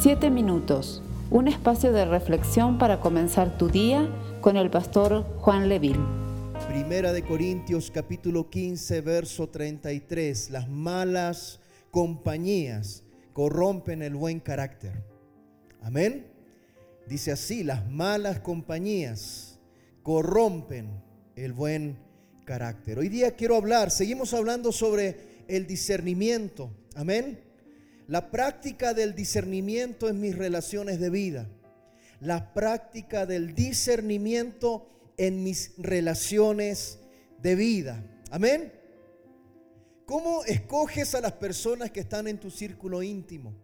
Siete minutos, un espacio de reflexión para comenzar tu día con el pastor Juan Leville. Primera de Corintios capítulo 15, verso 33. Las malas compañías corrompen el buen carácter. Amén. Dice así, las malas compañías corrompen el buen carácter. Hoy día quiero hablar, seguimos hablando sobre el discernimiento. Amén. La práctica del discernimiento en mis relaciones de vida. La práctica del discernimiento en mis relaciones de vida. Amén. ¿Cómo escoges a las personas que están en tu círculo íntimo?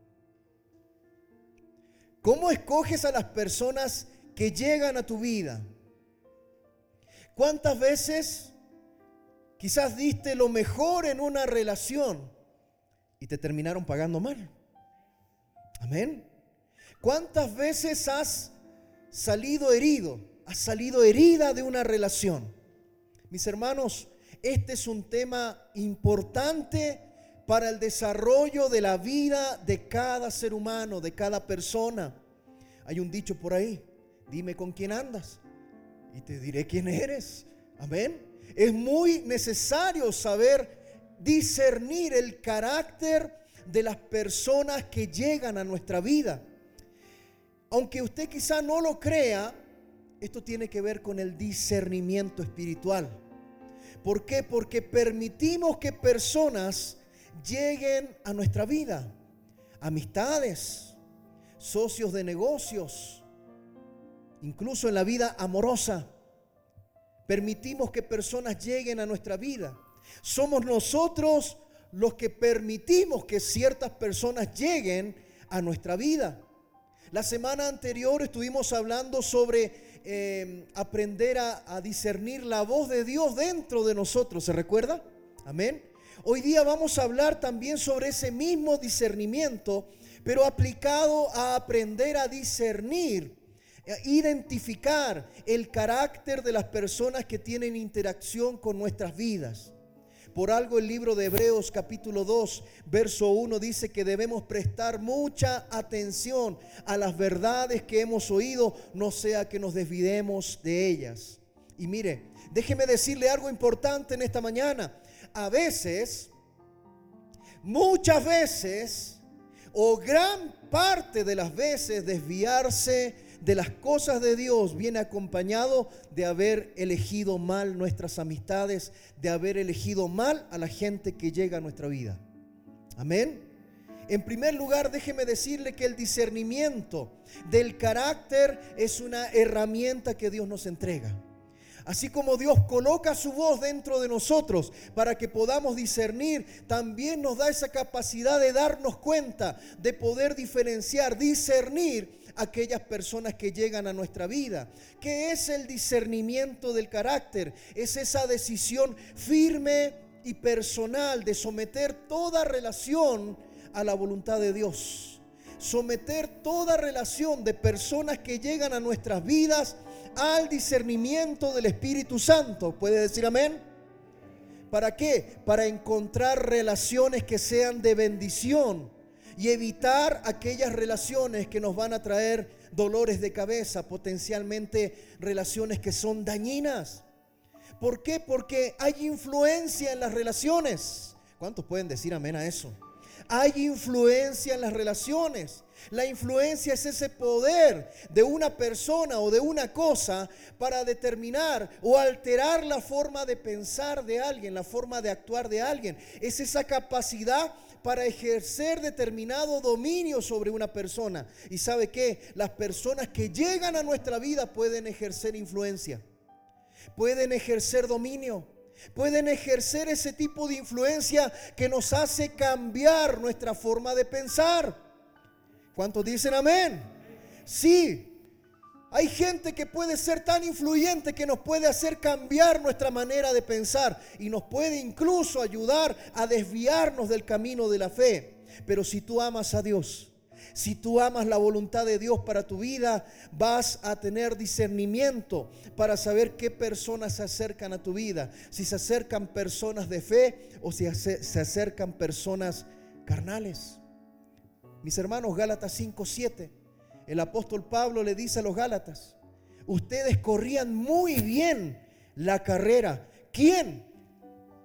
¿Cómo escoges a las personas que llegan a tu vida? ¿Cuántas veces quizás diste lo mejor en una relación y te terminaron pagando mal. Amén. ¿Cuántas veces has salido herido? Has salido herida de una relación. Mis hermanos, este es un tema importante para el desarrollo de la vida de cada ser humano, de cada persona. Hay un dicho por ahí, dime con quién andas y te diré quién eres. Amén. Es muy necesario saber discernir el carácter de las personas que llegan a nuestra vida. Aunque usted quizá no lo crea, esto tiene que ver con el discernimiento espiritual. ¿Por qué? Porque permitimos que personas lleguen a nuestra vida. Amistades, socios de negocios, incluso en la vida amorosa. Permitimos que personas lleguen a nuestra vida. Somos nosotros los que permitimos que ciertas personas lleguen a nuestra vida. La semana anterior estuvimos hablando sobre eh, aprender a, a discernir la voz de Dios dentro de nosotros. ¿Se recuerda? Amén. Hoy día vamos a hablar también sobre ese mismo discernimiento, pero aplicado a aprender a discernir, a identificar el carácter de las personas que tienen interacción con nuestras vidas. Por algo el libro de Hebreos capítulo 2, verso 1 dice que debemos prestar mucha atención a las verdades que hemos oído, no sea que nos desvidemos de ellas. Y mire, déjeme decirle algo importante en esta mañana. A veces, muchas veces, o gran parte de las veces, desviarse de las cosas de Dios viene acompañado de haber elegido mal nuestras amistades, de haber elegido mal a la gente que llega a nuestra vida. Amén. En primer lugar, déjeme decirle que el discernimiento del carácter es una herramienta que Dios nos entrega. Así como Dios coloca su voz dentro de nosotros para que podamos discernir, también nos da esa capacidad de darnos cuenta, de poder diferenciar, discernir aquellas personas que llegan a nuestra vida. ¿Qué es el discernimiento del carácter? Es esa decisión firme y personal de someter toda relación a la voluntad de Dios. Someter toda relación de personas que llegan a nuestras vidas al discernimiento del Espíritu Santo. ¿Puede decir amén? ¿Para qué? Para encontrar relaciones que sean de bendición y evitar aquellas relaciones que nos van a traer dolores de cabeza, potencialmente relaciones que son dañinas. ¿Por qué? Porque hay influencia en las relaciones. ¿Cuántos pueden decir amén a eso? Hay influencia en las relaciones. La influencia es ese poder de una persona o de una cosa para determinar o alterar la forma de pensar de alguien, la forma de actuar de alguien. Es esa capacidad para ejercer determinado dominio sobre una persona. Y sabe que las personas que llegan a nuestra vida pueden ejercer influencia, pueden ejercer dominio, pueden ejercer ese tipo de influencia que nos hace cambiar nuestra forma de pensar. ¿Cuántos dicen amén? Sí, hay gente que puede ser tan influyente que nos puede hacer cambiar nuestra manera de pensar y nos puede incluso ayudar a desviarnos del camino de la fe. Pero si tú amas a Dios, si tú amas la voluntad de Dios para tu vida, vas a tener discernimiento para saber qué personas se acercan a tu vida. Si se acercan personas de fe o si se acercan personas carnales. Mis hermanos, Gálatas 5:7. El apóstol Pablo le dice a los Gálatas, ustedes corrían muy bien la carrera. ¿Quién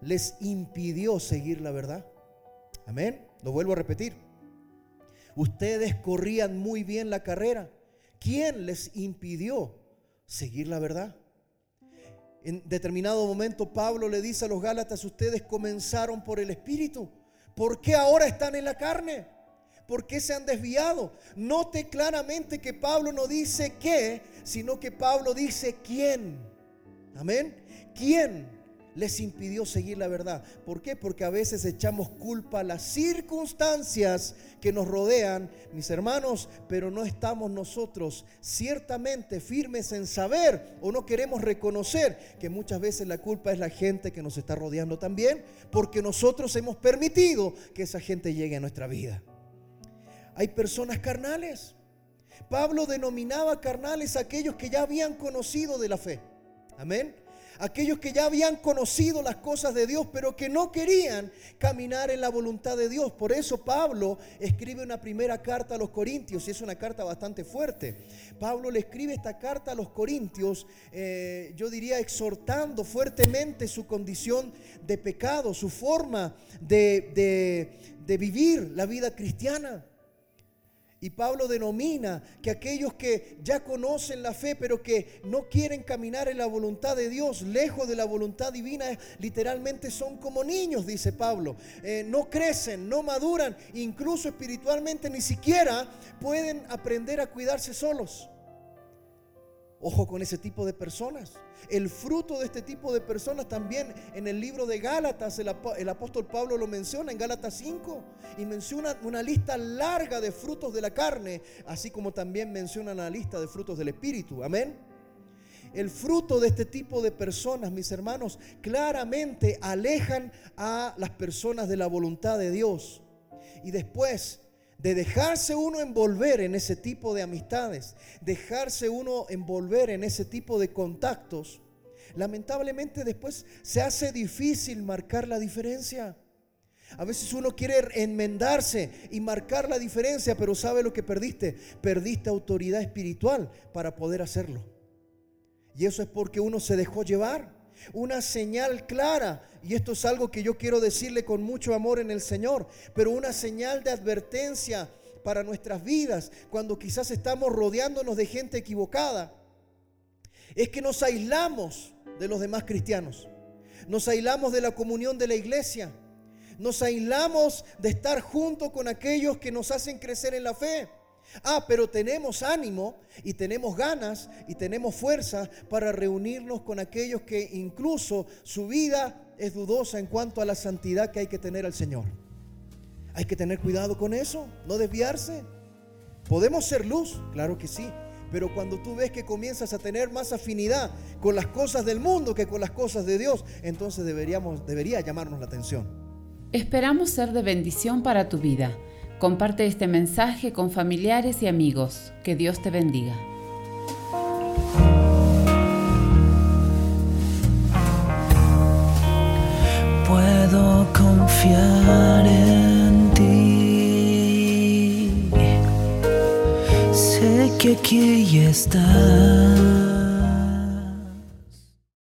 les impidió seguir la verdad? Amén. Lo vuelvo a repetir. Ustedes corrían muy bien la carrera. ¿Quién les impidió seguir la verdad? En determinado momento Pablo le dice a los Gálatas, ustedes comenzaron por el Espíritu. ¿Por qué ahora están en la carne? ¿Por qué se han desviado? Note claramente que Pablo no dice qué, sino que Pablo dice quién. Amén. ¿Quién? Les impidió seguir la verdad. ¿Por qué? Porque a veces echamos culpa a las circunstancias que nos rodean, mis hermanos, pero no estamos nosotros ciertamente firmes en saber o no queremos reconocer que muchas veces la culpa es la gente que nos está rodeando también, porque nosotros hemos permitido que esa gente llegue a nuestra vida. Hay personas carnales. Pablo denominaba carnales a aquellos que ya habían conocido de la fe. Amén aquellos que ya habían conocido las cosas de Dios, pero que no querían caminar en la voluntad de Dios. Por eso Pablo escribe una primera carta a los Corintios, y es una carta bastante fuerte. Pablo le escribe esta carta a los Corintios, eh, yo diría exhortando fuertemente su condición de pecado, su forma de, de vivir la vida cristiana. Y Pablo denomina que aquellos que ya conocen la fe, pero que no quieren caminar en la voluntad de Dios, lejos de la voluntad divina, literalmente son como niños, dice Pablo. Eh, no crecen, no maduran, incluso espiritualmente ni siquiera pueden aprender a cuidarse solos. Ojo con ese tipo de personas. El fruto de este tipo de personas también en el libro de Gálatas, el, apóstol Pablo lo menciona en Gálatas 5 y menciona una lista larga de frutos de la carne, así como también menciona una lista de frutos del Espíritu. Amén. El fruto de este tipo de personas, mis hermanos, claramente alejan a las personas de la voluntad de Dios. Y después de dejarse uno envolver en ese tipo de amistades, dejarse uno envolver en ese tipo de contactos, lamentablemente después se hace difícil marcar la diferencia. A veces uno quiere enmendarse y marcar la diferencia, pero ¿sabe lo que perdiste? Perdiste autoridad espiritual para poder hacerlo. Y eso es porque uno se dejó llevar una señal clara, y esto es algo que yo quiero decirle con mucho amor en el Señor, pero una señal de advertencia para nuestras vidas cuando quizás estamos rodeándonos de gente equivocada, es que nos aislamos de los demás cristianos, nos aislamos de la comunión de la iglesia, nos aislamos de estar junto con aquellos que nos hacen crecer en la fe. Ah, pero tenemos ánimo y tenemos ganas y tenemos fuerza para reunirnos con aquellos que incluso su vida es dudosa en cuanto a la santidad que hay que tener al Señor. Hay que tener cuidado con eso, no desviarse. ¿Podemos ser luz? Claro que sí. Pero cuando tú ves que comienzas a tener más afinidad con las cosas del mundo que con las cosas de Dios, entonces deberíamos, debería llamarnos la atención. Esperamos ser de bendición para tu vida. Comparte este mensaje con familiares y amigos. Que Dios te bendiga. Puedo confiar en ti. Sé que aquí estás